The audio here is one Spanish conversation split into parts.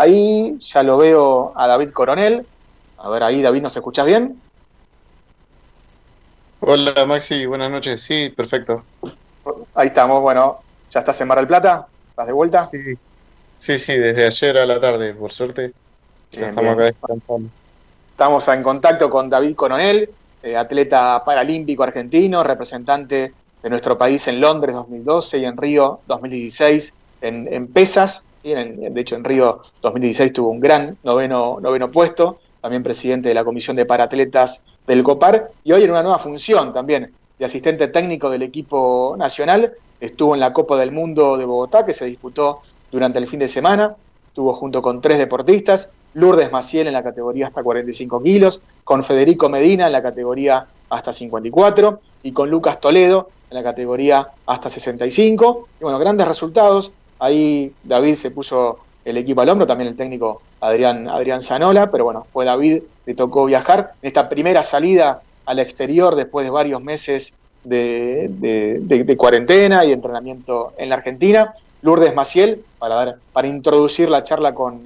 ahí, ya lo veo a David Coronel. A ver, ahí David, ¿nos escuchás bien? Hola Maxi, buenas noches. Sí, perfecto. Ahí estamos, bueno, ¿ya estás en Mar del Plata? ¿Estás de vuelta? Sí, sí, sí desde ayer a la tarde, por suerte. estamos acá descansando. Estamos en contacto con David Coronel, eh, atleta paralímpico argentino, representante de nuestro país en Londres 2012 y en Río 2016 en, pesas. De hecho, en Río 2016 tuvo un gran noveno, noveno puesto, también presidente de la Comisión de Paratletas del COPAR, y hoy en una nueva función también de asistente técnico del equipo nacional. Estuvo en la Copa del Mundo de Bogotá, que se disputó durante el fin de semana. Estuvo junto con tres deportistas, Lourdes Maciel en la categoría hasta 45 kilos, con Federico Medina en la categoría hasta 54 y con Lucas Toledo en la categoría hasta 65. Y bueno, grandes resultados. Ahí David se puso el equipo al hombro, también el técnico Adrián, Adrián Zanola, pero bueno, fue David, le tocó viajar en esta primera salida al exterior después de varios meses de, cuarentena y entrenamiento en la Argentina. Lourdes Maciel, para, dar, para introducir la charla con,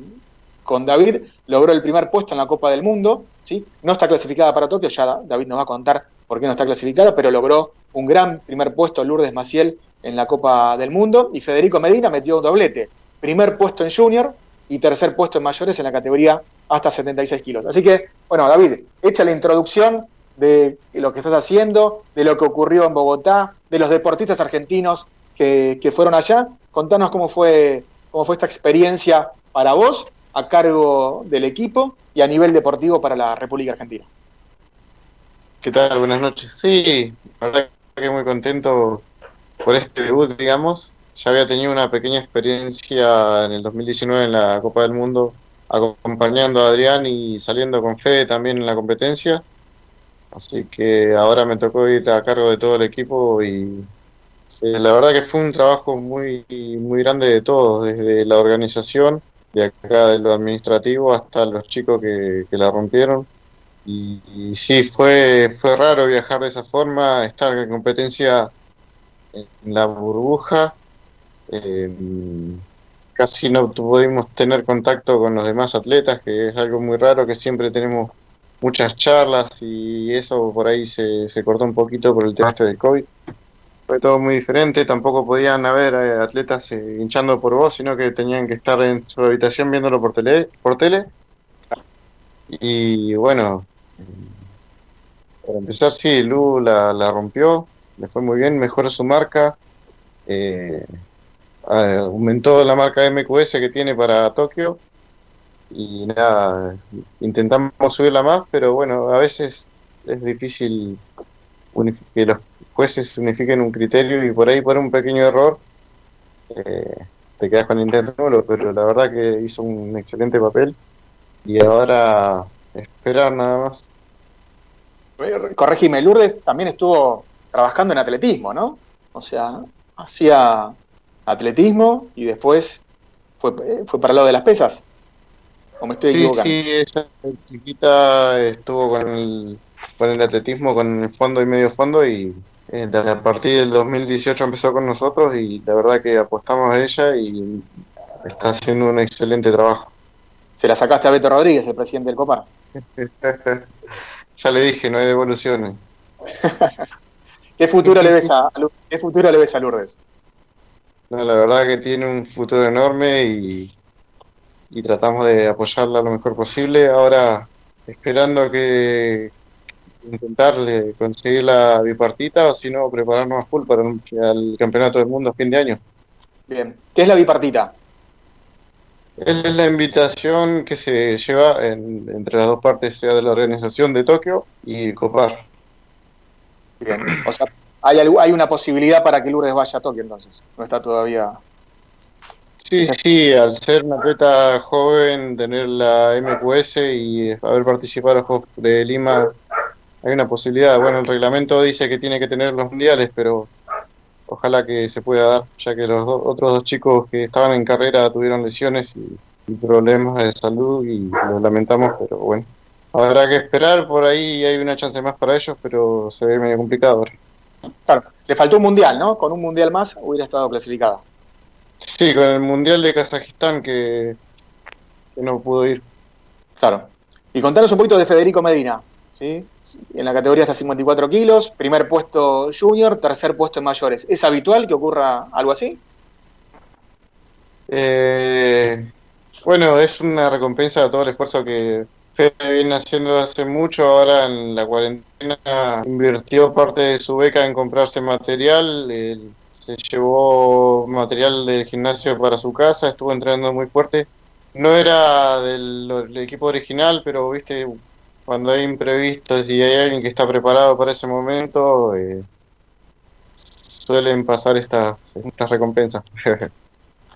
con David, logró el primer puesto en la Copa del Mundo, ¿sí? no está clasificada para Tokio, ya David nos va a contar por qué no está clasificada, pero logró un gran primer puesto Lourdes Maciel en la Copa del Mundo y Federico Medina metió un doblete, primer puesto en junior y tercer puesto en mayores en la categoría hasta 76 kilos. Así que, bueno, David, echa la introducción de lo que estás haciendo, de lo que ocurrió en Bogotá, de los deportistas argentinos que, fueron allá. Contanos cómo fue, cómo fue esta experiencia para vos a cargo del equipo y a nivel deportivo para la República Argentina. ¿Qué tal? Buenas noches. Sí, la verdad que muy contento por este debut, digamos. Ya había tenido una pequeña experiencia en el 2019 en la Copa del Mundo, acompañando a Adrián y saliendo con Fede también en la competencia. Así que ahora me tocó ir a cargo de todo el equipo y la verdad que fue un trabajo muy, muy grande de todos, desde la organización, de acá de lo administrativo hasta los chicos que, la rompieron. Y, sí, fue, fue raro viajar de esa forma, estar en competencia en la burbuja. Eh, casi no pudimos tener contacto con los demás atletas, que es algo muy raro, que siempre tenemos muchas charlas y eso por ahí se, se cortó un poquito por el tema este del COVID. Fue todo muy diferente, tampoco podían haber eh, atletas eh, hinchando por vos, sino que tenían que estar en su habitación viéndolo por tele. Por tele. Y bueno, para empezar, sí, Lu la, la rompió, le fue muy bien, mejoró su marca, eh, aumentó la marca MQS que tiene para Tokio y nada, intentamos subirla más, pero bueno, a veces es difícil que los jueces unifiquen un criterio y por ahí por un pequeño error eh, te quedas con el intento nulo, pero la verdad que hizo un excelente papel y ahora esperar nada más. Corregime, Lourdes también estuvo trabajando en atletismo, ¿no? O sea, hacía atletismo y después fue, fue para el lado de las pesas sí, Sí, esa chiquita estuvo con el, con el atletismo, con el fondo y medio fondo y eh, desde a partir del 2018 empezó con nosotros y la verdad que apostamos a ella y está haciendo un excelente trabajo. Se la sacaste a Beto Rodríguez, el presidente del COPAR. ya le dije, no hay devoluciones. ¿Qué futuro le ves a, qué futuro le ves a Lourdes? No, la verdad que tiene un futuro enorme y y tratamos de apoyarla lo mejor posible. Ahora esperando que intentarle conseguir la bipartita o si no prepararnos a full para el, campeonato del mundo a fin de año. Bien, ¿qué es la bipartita? Es la invitación que se lleva entre las dos partes, sea de la organización de Tokio y Copar. Bien, o sea, hay, hay una posibilidad para que Lourdes vaya a Tokio entonces, no está todavía. Sí, sí, al ser una atleta joven, tener la MQS y haber participado en los Juegos de Lima, hay una posibilidad. Bueno, el reglamento dice que tiene que tener los mundiales, pero ojalá que se pueda dar, ya que los otros dos chicos que estaban en carrera tuvieron lesiones y, problemas de salud y lo lamentamos, pero bueno, habrá que esperar, por ahí hay una chance más para ellos, pero se ve medio complicado Claro, le faltó un mundial, ¿no? Con un mundial más hubiera estado clasificada. Sí, con el Mundial de Kazajistán que, no pudo ir. Claro. Y contanos un poquito de Federico Medina, ¿sí? En la categoría hasta 54 kilos, primer puesto junior, tercer puesto en mayores. ¿Es habitual que ocurra algo así? Eh, bueno, es una recompensa de todo el esfuerzo que Fede viene haciendo hace mucho. Ahora en la cuarentena invirtió parte de su beca en comprarse material. se llevó material del gimnasio para su casa, estuvo entrenando muy fuerte. No era del, equipo original, pero viste, cuando hay imprevistos y hay alguien que está preparado para ese momento, eh, suelen pasar estas recompensas.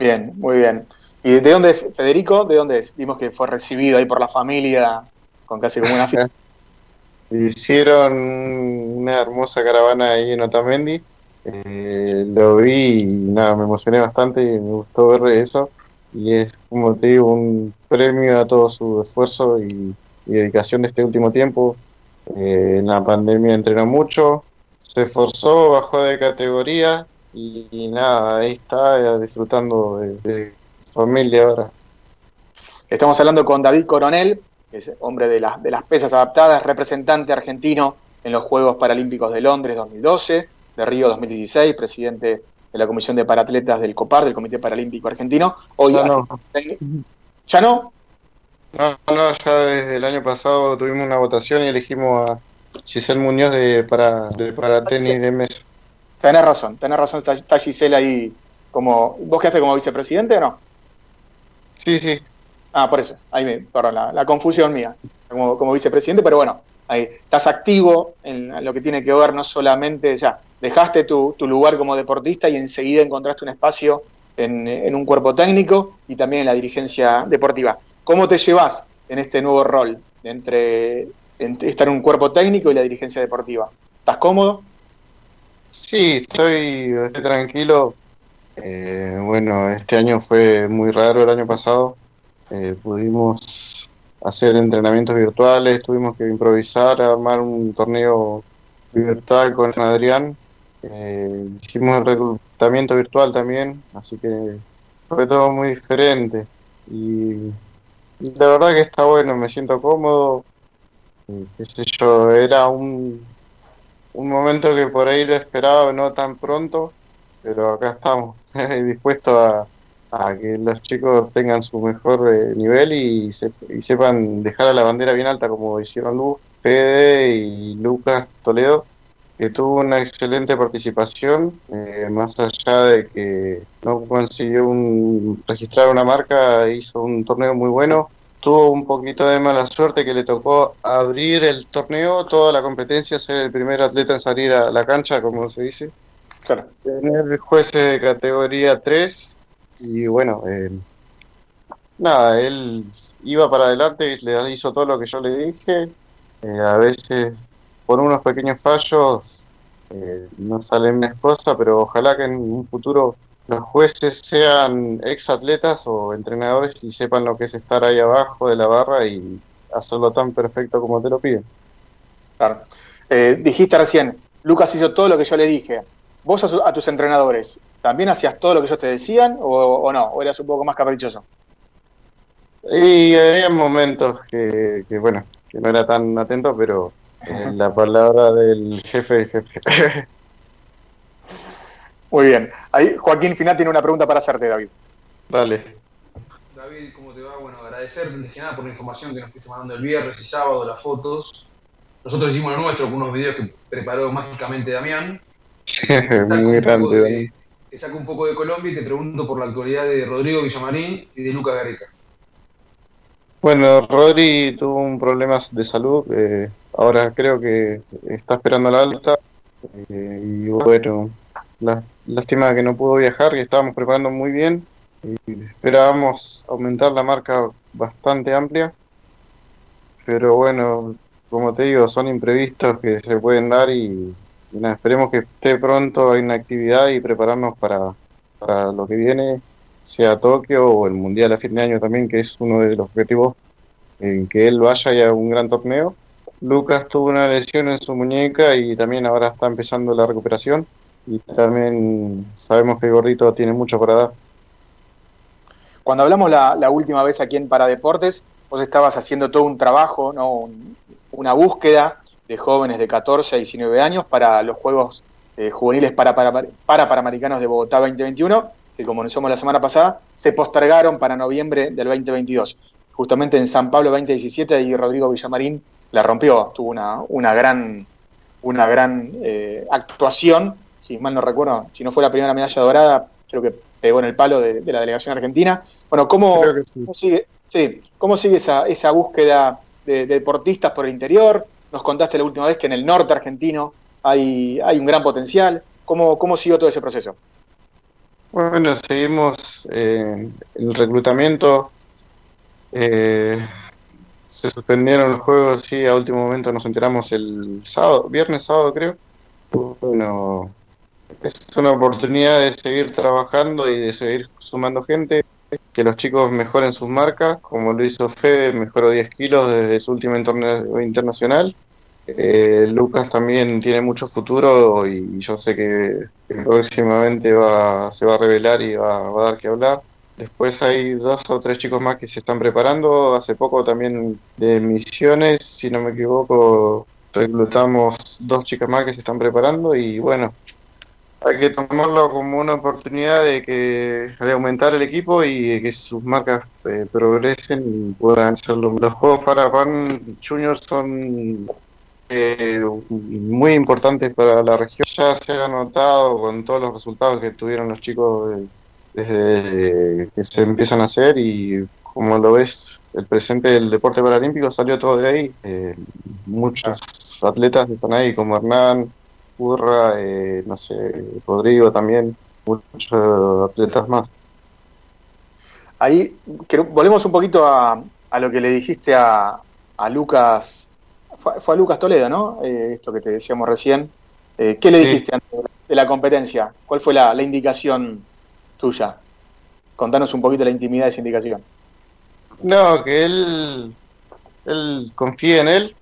Bien, muy bien. ¿Y de dónde es Federico? ¿De dónde es? Vimos que fue recibido ahí por la familia con casi como una fiesta. Hicieron una hermosa caravana ahí en Otamendi. Eh, lo vi y nada, me emocioné bastante y me gustó ver eso. Y es, como te digo, un premio a todo su esfuerzo y, dedicación de este último tiempo. Eh, en la pandemia entrenó mucho, se esforzó, bajó de categoría y, nada, ahí está disfrutando de, familia ahora. Estamos hablando con David Coronel, que es hombre de, las de las pesas adaptadas, representante argentino en los Juegos Paralímpicos de Londres 2012, de Río 2016, presidente de la Comisión de Paratletas del COPAR, del Comité Paralímpico Argentino. Hoy ya no. ¿Ya no? No, no, ya desde el año pasado tuvimos una votación y elegimos a Giselle Muñoz de para, de para tenis de mesa. Tenés razón, tenés razón, está, Giselle ahí como... ¿Vos quedaste como vicepresidente o no? Sí, sí. Ah, por eso, ahí me, perdón, la, confusión mía, como, como, vicepresidente, pero bueno, ahí estás activo en lo que tiene que ver no solamente, ya, dejaste tu, tu lugar como deportista y enseguida encontraste un espacio en, en, un cuerpo técnico y también en la dirigencia deportiva. ¿Cómo te llevas en este nuevo rol entre, entre estar en un cuerpo técnico y la dirigencia deportiva? ¿Estás cómodo? Sí, estoy tranquilo. Eh, bueno, este año fue muy raro, el año pasado. Eh, pudimos hacer entrenamientos virtuales, tuvimos que improvisar, armar un torneo virtual con Adrián. Eh, hicimos el reclutamiento virtual también, así que fue todo muy diferente. Y, la verdad que está bueno, me siento cómodo. qué sé yo, era un momento que por ahí lo esperaba, no tan pronto, pero acá estamos, dispuestos a, que los chicos tengan su mejor eh, nivel y, sepan dejar a la bandera bien alta como hicieron Luz, Fede y Lucas Toledo, que tuvo una excelente participación, eh, más allá de que no consiguió un, registrar una marca, hizo un torneo muy bueno tuvo un poquito de mala suerte que le tocó abrir el torneo, toda la competencia, ser el primer atleta en salir a la cancha, como se dice. Claro. Tener jueces de categoría 3 y bueno, eh, nada, él iba para adelante, y le hizo todo lo que yo le dije. Eh, a veces por unos pequeños fallos eh, no salen las cosas, pero ojalá que en un futuro los jueces sean ex atletas o entrenadores y sepan lo que es estar ahí abajo de la barra y hacerlo tan perfecto como te lo piden. Claro. Eh, dijiste recién, Lucas hizo todo lo que yo le dije. ¿Vos a, tus entrenadores también hacías todo lo que ellos te decían o, no? ¿O eras un poco más caprichoso? Y había momentos que, bueno, que no era tan atento, pero eh, la palabra del jefe es jefe. Muy bien. Ahí Joaquín Final tiene una pregunta para hacerte, David. Vale. David, ¿cómo te va? Bueno, agradecerte antes que nada por la información que nos fuiste mandando el viernes y sábado, las fotos. Nosotros hicimos lo nuestro con unos videos que preparó mágicamente Damián. Muy grande. te saco un poco de Colombia y te pregunto por la actualidad de Rodrigo Villamarín y de Luca Gareca. Bueno, Rodri tuvo un problema de salud. Eh, ahora creo que está esperando la alta. Eh, y bueno, la, lástima que no pudo viajar, que estábamos preparando muy bien y esperábamos aumentar la marca bastante amplia. Pero bueno, como te digo, son imprevistos que se pueden dar y, esperemos que esté pronto en actividad y prepararnos para, para lo que viene, sea Tokio o el Mundial a fin de año también, que es uno de los objetivos en que él vaya y haga un gran torneo. Lucas tuvo una lesión en su muñeca y también ahora está empezando la recuperación y también sabemos que Gordito tiene mucho para dar. Cuando hablamos la, última vez aquí en Paradeportes, vos estabas haciendo todo un trabajo, ¿no? una búsqueda de jóvenes de 14 a 19 años para los Juegos eh, Juveniles para, para, para Panamericanos de Bogotá 2021, que como nos somos la semana pasada, se postergaron para noviembre del 2022. Justamente en San Pablo 2017 y Rodrigo Villamarín la rompió, tuvo una, una gran, una gran eh, actuación, si mal no recuerdo, si no fue la primera medalla dorada, creo que pegó en el palo de, la delegación argentina. Bueno, ¿cómo, sigue, ¿cómo sigue esa, esa búsqueda de, deportistas por el interior? Nos contaste la última vez que en el norte argentino hay, hay un gran potencial. ¿Cómo, ¿Cómo siguió todo ese proceso? Bueno, seguimos eh, el reclutamiento. Eh, se suspendieron los juegos, sí, a último momento nos enteramos el sábado, viernes, sábado creo. Bueno, es una oportunidad de seguir trabajando y de seguir sumando gente, que los chicos mejoren sus marcas, como lo hizo Fede, mejoró 10 kilos desde su último torneo internacional. Eh, Lucas también tiene mucho futuro y yo sé que, próximamente va, se va a revelar y va, va a dar que hablar. Después hay dos o tres chicos más que se están preparando. Hace poco también de misiones, si no me equivoco, reclutamos dos chicas más que se están preparando y bueno, hay que tomarlo como una oportunidad de que de aumentar el equipo y de que sus marcas eh, progresen y puedan hacerlo. Los juegos para Pan Junior son eh, muy importantes para la región. Ya se ha notado con todos los resultados que tuvieron los chicos desde que se empiezan a hacer y como lo ves, el presente del deporte paralímpico salió todo de ahí. Eh, muchos atletas están ahí, como Hernán, Curra, eh, no sé, Rodrigo también, muchos atletas más. Ahí volvemos un poquito a, a, lo que le dijiste a, a Lucas, fue, a Lucas Toledo, ¿no? Eh, esto que te decíamos recién. ¿Qué le dijiste antes de la competencia? ¿Cuál fue la, la indicación tuya. Contanos un poquito la intimidad de esa indicación. No, que él, él confíe en él,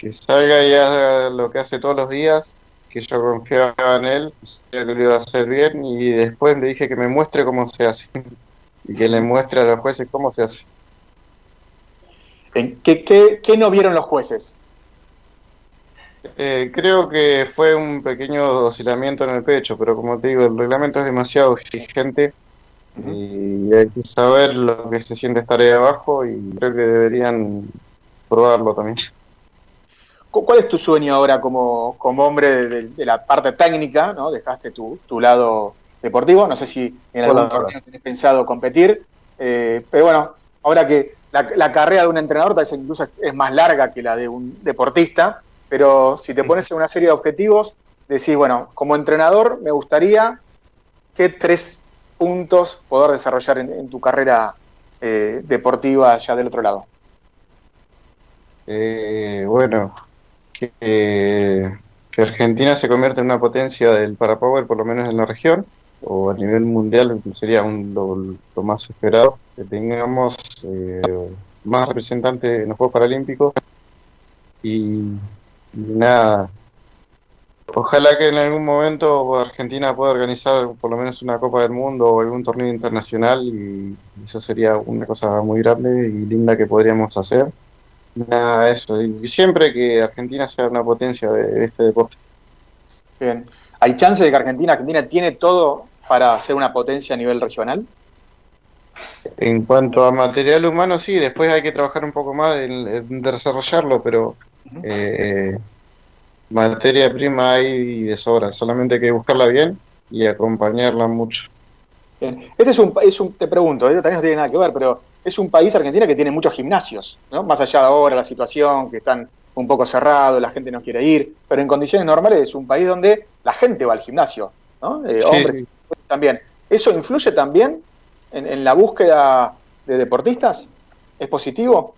que salga y haga lo que hace todos los días, que yo confiaba en él, que lo iba a hacer bien y después le dije que me muestre cómo se hace y que le muestre a los jueces cómo se hace. ¿Qué, qué, qué no vieron los jueces? Eh, creo que fue un pequeño oscilamiento en el pecho, pero como te digo, el reglamento es demasiado exigente y hay que saber lo que se siente estar ahí abajo y creo que deberían probarlo también. ¿Cuál es tu sueño ahora como, como hombre de, la parte técnica? ¿no? Dejaste tu, tu lado deportivo, no sé si en algún torneo tenés pensado competir, eh, pero bueno, ahora que la, la, carrera de un entrenador tal vez incluso es más larga que la de un deportista, pero si te pones en una serie de objetivos, decís, bueno, como entrenador me gustaría qué tres puntos poder desarrollar en, tu carrera eh, deportiva allá del otro lado. Eh, bueno, que, Argentina se convierta en una potencia del parapower, por lo menos en la región, o a nivel mundial sería un, lo, más esperado, que tengamos eh, más representantes en los Juegos Paralímpicos y nada. Ojalá que en algún momento Argentina pueda organizar por lo menos una Copa del Mundo o algún torneo internacional y eso sería una cosa muy grande y linda que podríamos hacer. Nada, eso. Y siempre que Argentina sea una potencia de, este deporte. Bien. ¿Hay chance de que Argentina, Argentina tiene todo para ser una potencia a nivel regional? En cuanto a material humano, sí, después hay que trabajar un poco más en desarrollarlo, pero eh, materia prima hay de sobra, solamente hay que buscarla bien y acompañarla mucho. Este es un, es un te pregunto, esto también no tiene nada que ver, pero es un país, Argentina, que tiene muchos gimnasios, ¿no? Más allá de ahora la situación, que están un poco cerrados, la gente no quiere ir, pero en condiciones normales es un país donde la gente va al gimnasio, ¿no? Eh, hombres también. ¿Eso influye también en, en la búsqueda de deportistas? ¿Es positivo?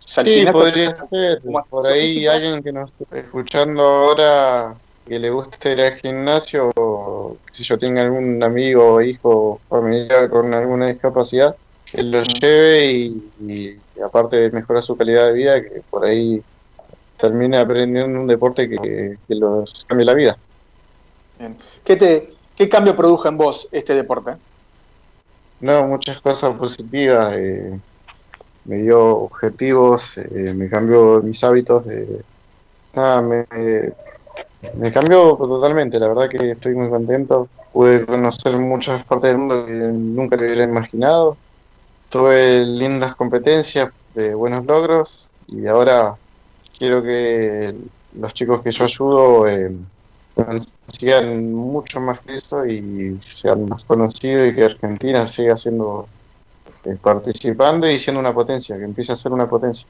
Sí, podría ser. Por ahí alguien que nos esté escuchando ahora que le guste ir al gimnasio, o si yo tenga algún amigo, o hijo, familiar con alguna discapacidad, que lo lleve y, aparte de mejorar su calidad de vida, que por ahí termine aprendiendo un deporte que, que los cambie la vida. ¿Qué, te, ¿Qué cambio produjo en vos este deporte? No, muchas cosas positivas. Eh, me dio objetivos, eh, me cambió mis hábitos. Eh, nada, me, me cambió totalmente. La verdad que estoy muy contento. Pude conocer muchas partes del mundo que nunca le hubiera imaginado. Tuve lindas competencias, de buenos logros y ahora quiero que los chicos que yo ayudo eh, sigan mucho más que eso y sean más conocidos y que Argentina siga siendo eh, participando y siendo una potencia, que empiece a ser una potencia.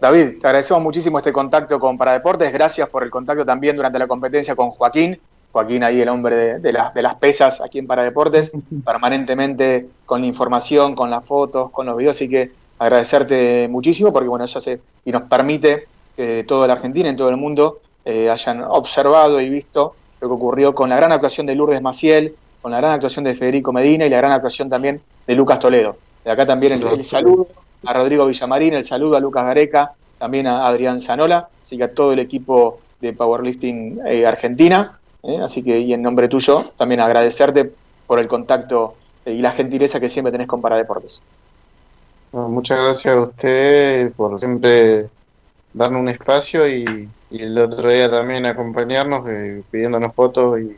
David, te agradecemos muchísimo este contacto con Paradeportes, gracias por el contacto también durante la competencia con Joaquín. Joaquín ahí el hombre de, las, de las pesas aquí en Paradeportes, permanentemente con la información, con las fotos, con los videos, así que agradecerte muchísimo porque bueno, eso hace y nos permite que toda la Argentina y todo el mundo eh, hayan observado y visto lo que ocurrió con la gran actuación de Lourdes Maciel, con la gran actuación de Federico Medina y la gran actuación también de Lucas Toledo. De acá también el, saludo a Rodrigo Villamarín, el saludo a Lucas Gareca, también a Adrián Zanola, así que a todo el equipo de Powerlifting eh, Argentina. Eh, así que, y en nombre tuyo, también agradecerte por el contacto y la gentileza que siempre tenés con Paradeportes muchas gracias a usted por siempre darnos un espacio y, el otro día también acompañarnos, eh, pidiéndonos fotos y,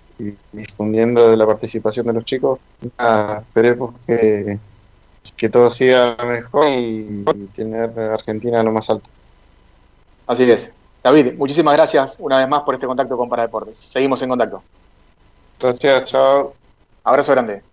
difundiendo la participación de los chicos. esperemos que, que todo siga mejor y, tener Argentina lo más alto. Así es. David, muchísimas gracias una vez más por este contacto con Paradeportes. Seguimos en contacto. Gracias, chao. Abrazo grande.